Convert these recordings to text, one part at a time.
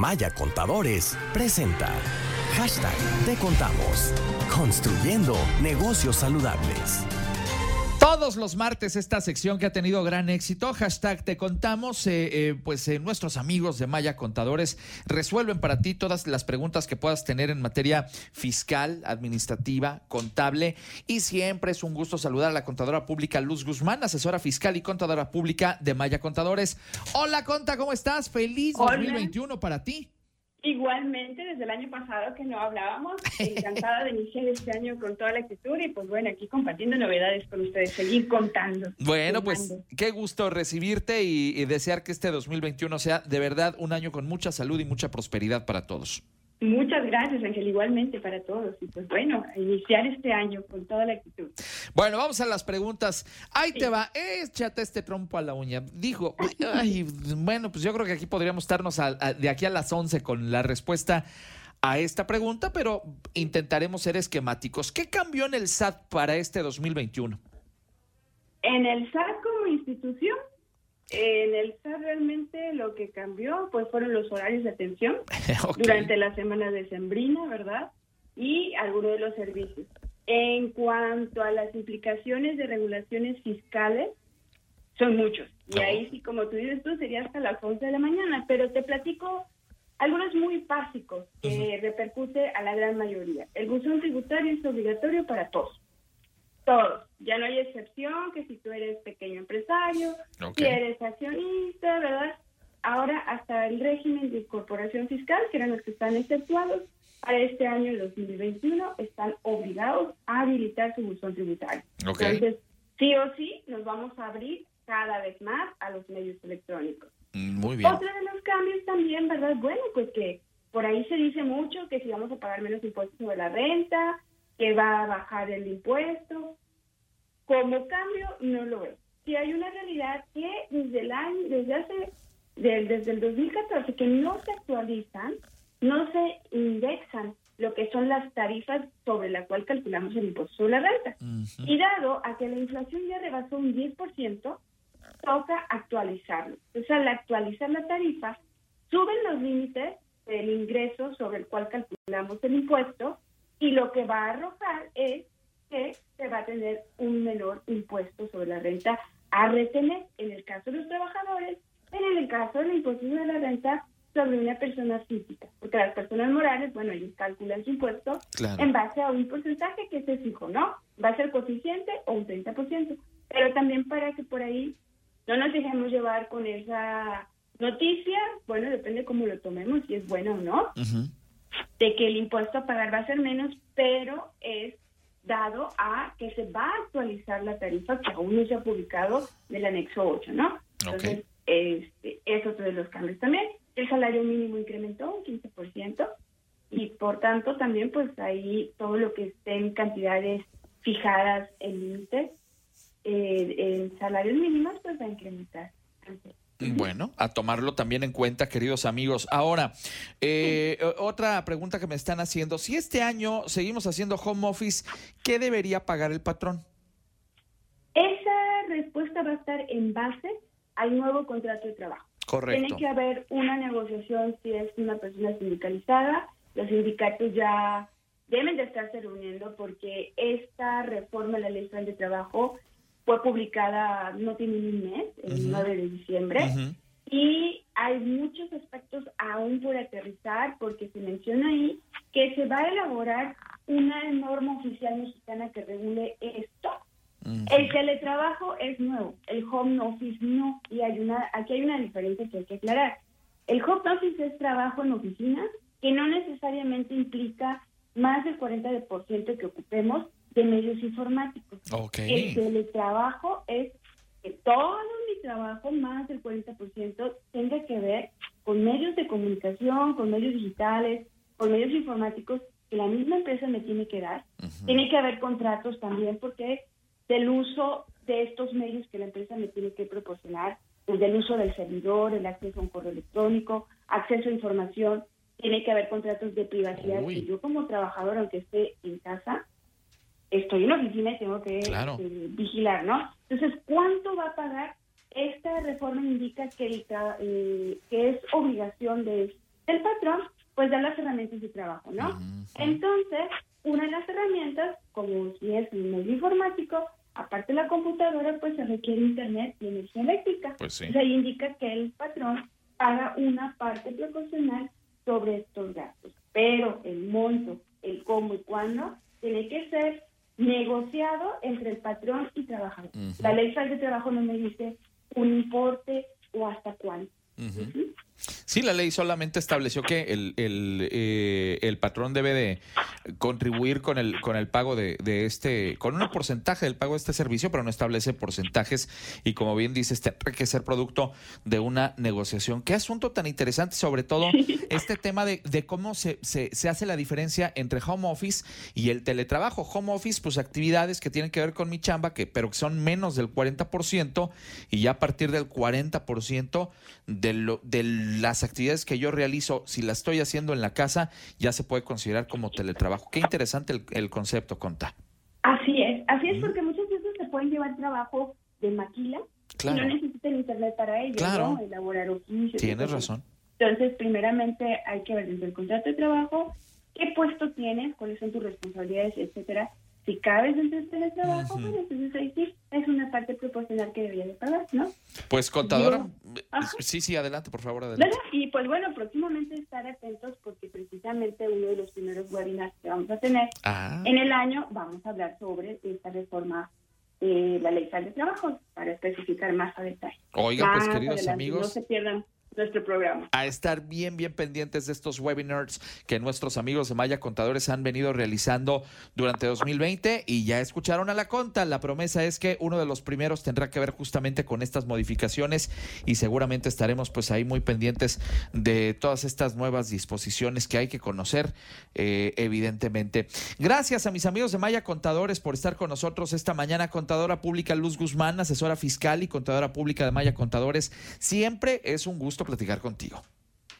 Maya Contadores presenta Hashtag Te Contamos. Construyendo negocios saludables. Todos los martes esta sección que ha tenido gran éxito, hashtag te contamos, eh, eh, pues eh, nuestros amigos de Maya Contadores resuelven para ti todas las preguntas que puedas tener en materia fiscal, administrativa, contable y siempre es un gusto saludar a la contadora pública Luz Guzmán, asesora fiscal y contadora pública de Maya Contadores. Hola Conta, ¿cómo estás? Feliz Hola. 2021 para ti. Igualmente, desde el año pasado que no hablábamos, encantada de iniciar este año con toda la actitud y pues bueno, aquí compartiendo novedades con ustedes, seguir contando. Bueno, pues qué gusto recibirte y, y desear que este 2021 sea de verdad un año con mucha salud y mucha prosperidad para todos. Muchas gracias, Ángel, igualmente para todos. Y pues bueno, iniciar este año con toda la actitud. Bueno, vamos a las preguntas. Ahí Sí. te va, échate este trompo a la uña. Dijo, ay, bueno, pues yo creo que aquí podríamos estarnos a- a- de aquí a las 11 con la respuesta a esta pregunta, pero intentaremos ser esquemáticos. ¿Qué cambió en el SAT para este 2021? En el SAT como institución, en el SAT realmente lo que cambió pues fueron los horarios de atención. Durante la semana de Sembrina, ¿verdad? Y algunos de los servicios. En cuanto a las implicaciones de regulaciones fiscales, son muchos. Y No. ahí sí, como tú dices tú, sería hasta las 11 de la mañana. Pero te platico algunos muy básicos que repercute a la gran mayoría. El buzón tributario es obligatorio para todos. Todos. Ya no hay excepción que si tú eres pequeño empresario, Ok. si eres accionista, ¿verdad? Ahora hasta el régimen de incorporación fiscal, que eran los que están exceptuados, para este año, el 2021, están obligados a habilitar su buzón tributario. Ok. Entonces, sí o sí, nos vamos a abrir cada vez más a los medios electrónicos. Mm, Muy bien. Otro de los cambios también, ¿verdad? Bueno, pues que por ahí se dice mucho que si vamos a pagar menos impuestos sobre la renta, que va a bajar el impuesto. Como cambio, no lo es. Si hay una realidad que desde el año, desde hace, desde el 2014, que no se actualizan, no se indexan lo que son las tarifas sobre la cual calculamos el impuesto sobre la renta. Ujú. Y dado a que la inflación ya rebasó un 10%, toca actualizarlo. Entonces, al actualizar la tarifa, suben los límites del ingreso sobre el cual calculamos el impuesto y lo que va a arrojar es que se va a tener un menor impuesto sobre la renta a retener en el caso de los trabajadores, en el caso del impuesto sobre la renta sobre una persona física, porque las personas morales, bueno, ellos calculan su impuesto Claro. en base a un porcentaje que se fijo, ¿no? Va a ser coeficiente o un 30%, pero también para que por ahí no nos dejemos llevar con esa noticia, bueno, depende cómo lo tomemos, si es bueno o no, Ujú. De que el impuesto a pagar va a ser menos, pero es dado a que se va a actualizar la tarifa que aún no se ha publicado del anexo 8, ¿no? Entonces, este, es otro de los cambios también. El salario mínimo incrementó un 15% y por tanto también pues ahí todo lo que esté en cantidades fijadas en límites eh, en salarios mínimos pues va a incrementar. Bueno, a tomarlo también en cuenta, queridos amigos. Ahora, eh, otra pregunta que me están haciendo. Si este año seguimos haciendo home office, ¿qué debería pagar el patrón? Esa respuesta va a estar en base al nuevo contrato de trabajo. Correcto. Tiene que haber una negociación si es una persona sindicalizada. Los sindicatos ya deben de estarse reuniendo porque esta reforma de la ley de trabajo fue publicada no tiene ni un mes, el Ujú. 9 de diciembre, Ujú. y hay muchos aspectos aún por aterrizar porque se menciona ahí que se va a elaborar una norma oficial mexicana que regule esto Ujú. el teletrabajo es nuevo, el home office no, y hay una, aquí hay una diferencia que hay que aclarar. El home office es trabajo en oficina que no necesariamente implica más del 40% que ocupemos de medios informáticos. Ok. El teletrabajo es que todo mi trabajo, más del 40%, tenga que ver con medios de comunicación, con medios digitales, con medios informáticos que la misma empresa me tiene que dar. Ujú. Tiene que haber contratos también porque del uso de estos medios que la empresa me tiene que proporcionar, pues del uso del servidor, el acceso a un correo electrónico, acceso a información, tiene que haber contratos de privacidad Uy. que yo como trabajador, aunque esté en casa, estoy en la oficina y tengo que Claro. eh, vigilar, ¿no? Entonces, ¿cuánto va a pagar? Esta reforma indica que, el eh, que es obligación de el patrón pues da las herramientas de trabajo, ¿no? Entonces, una de las herramientas, como si es un medio informático, aparte de la computadora, pues se requiere internet y energía eléctrica. Pues sí. Se indica que el patrón paga una parte proporcional sobre estos gastos, pero el monto, el cómo y cuándo, tiene que ser negociado entre el patrón y trabajador. La ley federal de trabajo no me dice un importe o hasta cuánto. Sí, la ley solamente estableció que el, el, eh, el, patrón debe de contribuir con el, con el pago de, de, este, con un porcentaje del pago de este servicio, pero no establece porcentajes y como bien dices, tendrá que ser producto de una negociación. Qué asunto tan interesante, sobre todo este tema de, de cómo se, se, se, hace la diferencia entre home office y el teletrabajo. Home office, pues actividades que tienen que ver con mi chamba, que, pero que son menos del 40% y ya a partir del 40% de, lo, de las actividades que yo realizo, si las estoy haciendo en la casa, ya se puede considerar como teletrabajo. Qué interesante el, concepto, Conta. Así es, así es porque muchas veces se pueden llevar trabajo de maquila y no necesitan internet para ello, claro. ¿no? Elaborar oficios. Tienes razón. Entonces, primeramente hay que ver dentro del contrato de trabajo qué puesto tienes, cuáles son tus responsabilidades, etcétera, si cabes dentro de este trabajo, uh -huh. pues entonces ahí sí es una parte proporcional que debería de pagar, ¿no? Pues contadora, Yo, sí, sí, adelante, por favor, adelante. Y pues bueno, próximamente estar atentos porque precisamente uno de los primeros webinars que vamos a tener ah. en el año vamos a hablar sobre esta reforma de la ley de trabajo para especificar más a detalle. Oigan, pues queridos adelante, amigos. No se pierdan nuestro programa. A estar bien, bien pendientes de estos webinars que nuestros amigos de Maya Contadores han venido realizando durante 2020 y ya escucharon a la conta. La promesa es que uno de los primeros tendrá que ver justamente con estas modificaciones y seguramente estaremos pues ahí muy pendientes de todas estas nuevas disposiciones que hay que conocer, eh, evidentemente. Gracias a mis amigos de Maya Contadores por estar con nosotros esta mañana. Contadora Pública Luz Guzmán, asesora fiscal y contadora pública de Maya Contadores. Siempre es un gusto platicar contigo.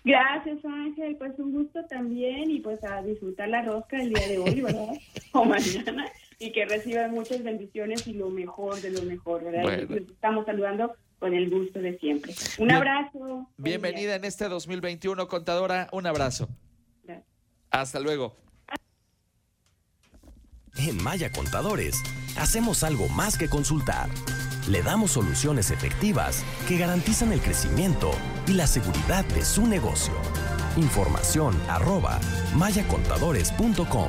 Gracias, Ángel. Pues un gusto también y pues a disfrutar la rosca el día de hoy, ¿verdad? o mañana. Y que reciban muchas bendiciones y lo mejor de lo mejor, ¿verdad? Bueno. Les estamos saludando con el gusto de siempre. Un Bien. abrazo. Bienvenida en este 2021, contadora. Un abrazo. Gracias. Hasta luego. En Maya Contadores, hacemos algo más que consultar. Le damos soluciones efectivas que garantizan el crecimiento y la seguridad de su negocio. Información arroba mayacontadores.com.